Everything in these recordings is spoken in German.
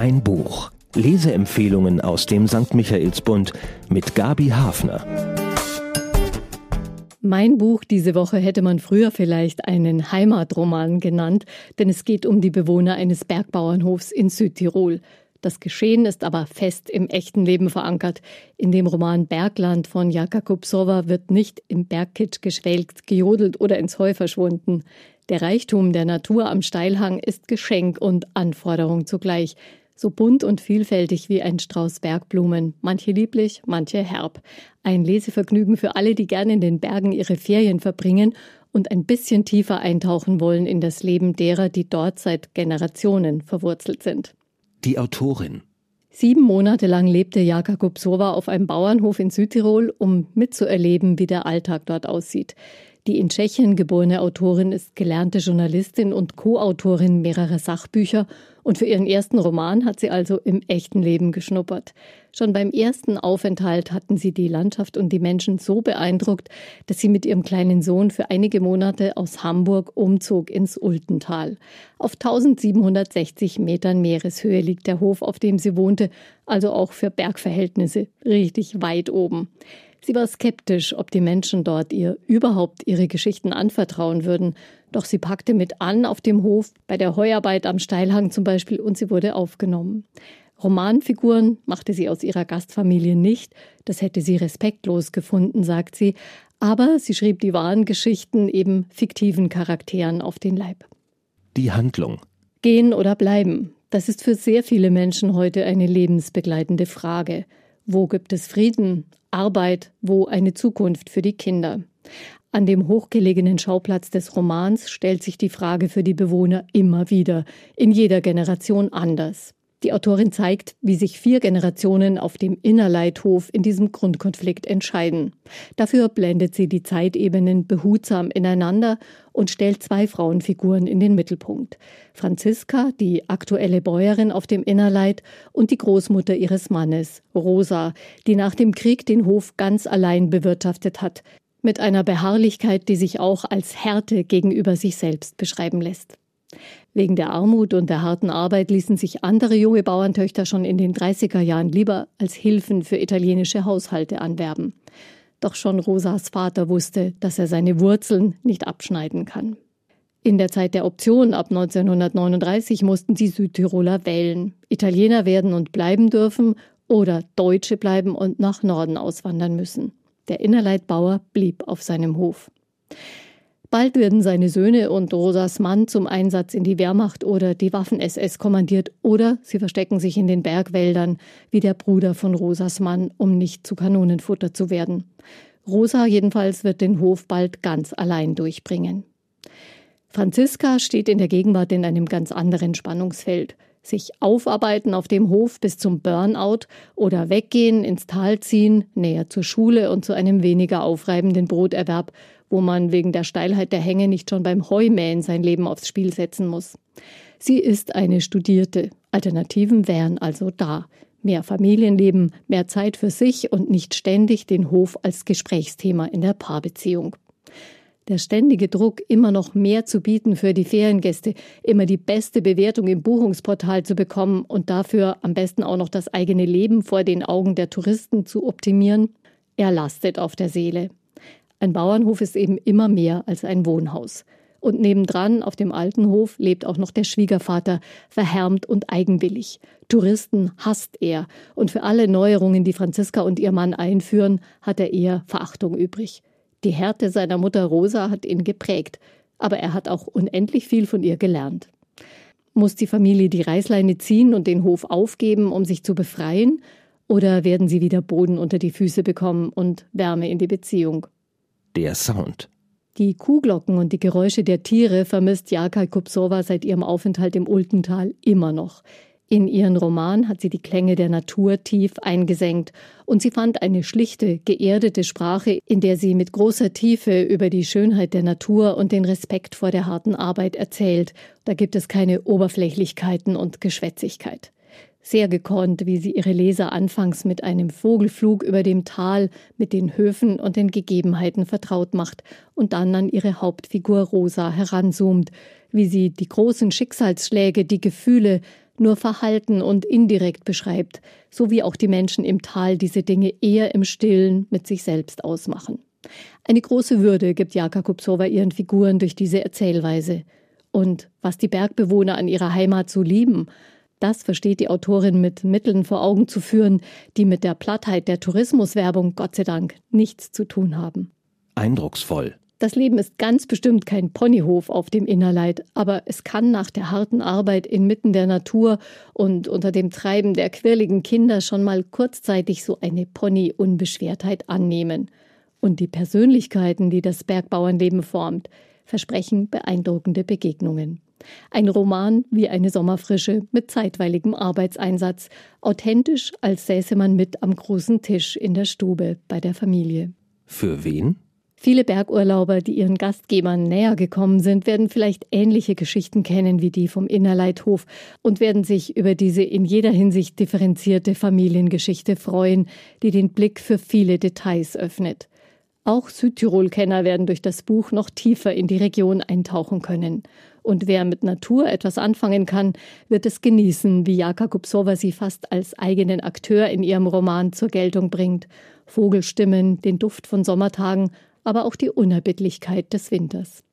Ein Buch. Leseempfehlungen aus dem St. Michaelsbund mit Gabi Hafner. Mein Buch diese Woche hätte man früher vielleicht einen Heimatroman genannt, denn es geht um die Bewohner eines Bergbauernhofs in Südtirol. Das Geschehen ist aber fest im echten Leben verankert. In dem Roman Bergland von Jaka Kupsova wird nicht im Bergkitsch geschwelgt, gejodelt oder ins Heu verschwunden. Der Reichtum der Natur am Steilhang ist Geschenk und Anforderung zugleich so bunt und vielfältig wie ein Strauß Bergblumen, manche lieblich, manche herb. Ein Lesevergnügen für alle, die gerne in den Bergen ihre Ferien verbringen und ein bisschen tiefer eintauchen wollen in das Leben derer, die dort seit Generationen verwurzelt sind. Die Autorin Sieben Monate lang lebte Jaka Kupsova auf einem Bauernhof in Südtirol, um mitzuerleben, wie der Alltag dort aussieht. Die in Tschechien geborene Autorin ist gelernte Journalistin und Co-Autorin mehrerer Sachbücher und für ihren ersten Roman hat sie also im echten Leben geschnuppert. Schon beim ersten Aufenthalt hatten sie die Landschaft und die Menschen so beeindruckt, dass sie mit ihrem kleinen Sohn für einige Monate aus Hamburg umzog ins Ultental. Auf 1760 Metern Meereshöhe liegt der Hof, auf dem sie wohnte, also auch für Bergverhältnisse richtig weit oben. Sie war skeptisch, ob die Menschen dort ihr überhaupt ihre Geschichten anvertrauen würden. Doch sie packte mit an auf dem Hof, bei der Heuarbeit am Steilhang zum Beispiel, und sie wurde aufgenommen. Romanfiguren machte sie aus ihrer Gastfamilie nicht, das hätte sie respektlos gefunden, sagt sie, aber sie schrieb die wahren Geschichten eben fiktiven Charakteren auf den Leib. Die Handlung. Gehen oder bleiben, das ist für sehr viele Menschen heute eine lebensbegleitende Frage. Wo gibt es Frieden, Arbeit, wo eine Zukunft für die Kinder? An dem hochgelegenen Schauplatz des Romans stellt sich die Frage für die Bewohner immer wieder, in jeder Generation anders. Die Autorin zeigt, wie sich vier Generationen auf dem Innerleithof in diesem Grundkonflikt entscheiden. Dafür blendet sie die Zeitebenen behutsam ineinander und stellt zwei Frauenfiguren in den Mittelpunkt. Franziska, die aktuelle Bäuerin auf dem Innerleit, und die Großmutter ihres Mannes, Rosa, die nach dem Krieg den Hof ganz allein bewirtschaftet hat, mit einer Beharrlichkeit, die sich auch als Härte gegenüber sich selbst beschreiben lässt. Wegen der Armut und der harten Arbeit ließen sich andere junge Bauerntöchter schon in den 30er Jahren lieber als Hilfen für italienische Haushalte anwerben. Doch schon Rosas Vater wusste, dass er seine Wurzeln nicht abschneiden kann. In der Zeit der Option ab 1939 mussten die Südtiroler wählen, Italiener werden und bleiben dürfen oder Deutsche bleiben und nach Norden auswandern müssen. Der Innerleitbauer blieb auf seinem Hof. Bald werden seine Söhne und Rosas Mann zum Einsatz in die Wehrmacht oder die Waffen-SS kommandiert oder sie verstecken sich in den Bergwäldern, wie der Bruder von Rosas Mann, um nicht zu Kanonenfutter zu werden. Rosa jedenfalls wird den Hof bald ganz allein durchbringen. Franziska steht in der Gegenwart in einem ganz anderen Spannungsfeld. Sich aufarbeiten auf dem Hof bis zum Burnout oder weggehen, ins Tal ziehen, näher zur Schule und zu einem weniger aufreibenden Broterwerb wo man wegen der Steilheit der Hänge nicht schon beim Heumähen sein Leben aufs Spiel setzen muss. Sie ist eine Studierte. Alternativen wären also da. Mehr Familienleben, mehr Zeit für sich und nicht ständig den Hof als Gesprächsthema in der Paarbeziehung. Der ständige Druck, immer noch mehr zu bieten für die Feriengäste, immer die beste Bewertung im Buchungsportal zu bekommen und dafür am besten auch noch das eigene Leben vor den Augen der Touristen zu optimieren, er lastet auf der Seele. Ein Bauernhof ist eben immer mehr als ein Wohnhaus. Und nebendran auf dem alten Hof lebt auch noch der Schwiegervater, verhärmt und eigenwillig. Touristen hasst er, und für alle Neuerungen, die Franziska und ihr Mann einführen, hat er eher Verachtung übrig. Die Härte seiner Mutter Rosa hat ihn geprägt, aber er hat auch unendlich viel von ihr gelernt. Muss die Familie die Reißleine ziehen und den Hof aufgeben, um sich zu befreien? Oder werden sie wieder Boden unter die Füße bekommen und Wärme in die Beziehung? Der Sound. Die Kuhglocken und die Geräusche der Tiere vermisst Jaka Kupsova seit ihrem Aufenthalt im Ultental immer noch. In ihren Roman hat sie die Klänge der Natur tief eingesenkt und sie fand eine schlichte, geerdete Sprache, in der sie mit großer Tiefe über die Schönheit der Natur und den Respekt vor der harten Arbeit erzählt. Da gibt es keine Oberflächlichkeiten und Geschwätzigkeit sehr gekonnt, wie sie ihre Leser anfangs mit einem Vogelflug über dem Tal, mit den Höfen und den Gegebenheiten vertraut macht und dann an ihre Hauptfigur Rosa heranzoomt, wie sie die großen Schicksalsschläge, die Gefühle nur Verhalten und indirekt beschreibt, so wie auch die Menschen im Tal diese Dinge eher im Stillen mit sich selbst ausmachen. Eine große Würde gibt Jaka Kupsova ihren Figuren durch diese Erzählweise. Und was die Bergbewohner an ihrer Heimat so lieben, das versteht die Autorin mit Mitteln vor Augen zu führen, die mit der Plattheit der Tourismuswerbung Gott sei Dank nichts zu tun haben. Eindrucksvoll. Das Leben ist ganz bestimmt kein Ponyhof auf dem Innerleid, aber es kann nach der harten Arbeit inmitten der Natur und unter dem Treiben der quirligen Kinder schon mal kurzzeitig so eine Pony-Unbeschwertheit annehmen. Und die Persönlichkeiten, die das Bergbauernleben formt, versprechen beeindruckende Begegnungen. Ein Roman wie eine Sommerfrische mit zeitweiligem Arbeitseinsatz, authentisch, als säße man mit am großen Tisch in der Stube bei der Familie. Für wen? Viele Bergurlauber, die ihren Gastgebern näher gekommen sind, werden vielleicht ähnliche Geschichten kennen wie die vom Innerleithof und werden sich über diese in jeder Hinsicht differenzierte Familiengeschichte freuen, die den Blick für viele Details öffnet. Auch Südtirol-Kenner werden durch das Buch noch tiefer in die Region eintauchen können. Und wer mit Natur etwas anfangen kann, wird es genießen, wie Jaka Kupsova sie fast als eigenen Akteur in ihrem Roman zur Geltung bringt. Vogelstimmen, den Duft von Sommertagen aber auch die Unerbittlichkeit des Winters.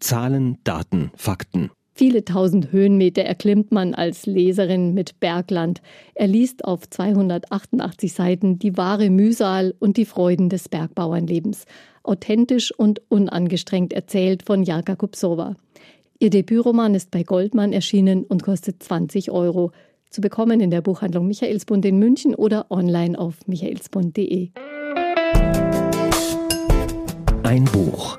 Zahlen, Daten, Fakten. Viele tausend Höhenmeter erklimmt man als Leserin mit Bergland. Er liest auf 288 Seiten die wahre Mühsal und die Freuden des Bergbauernlebens. Authentisch und unangestrengt erzählt von Jaka Kupsova. Ihr Debütroman ist bei Goldmann erschienen und kostet 20 Euro. Zu bekommen in der Buchhandlung Michaelsbund in München oder online auf michaelsbund.de. Ein Buch.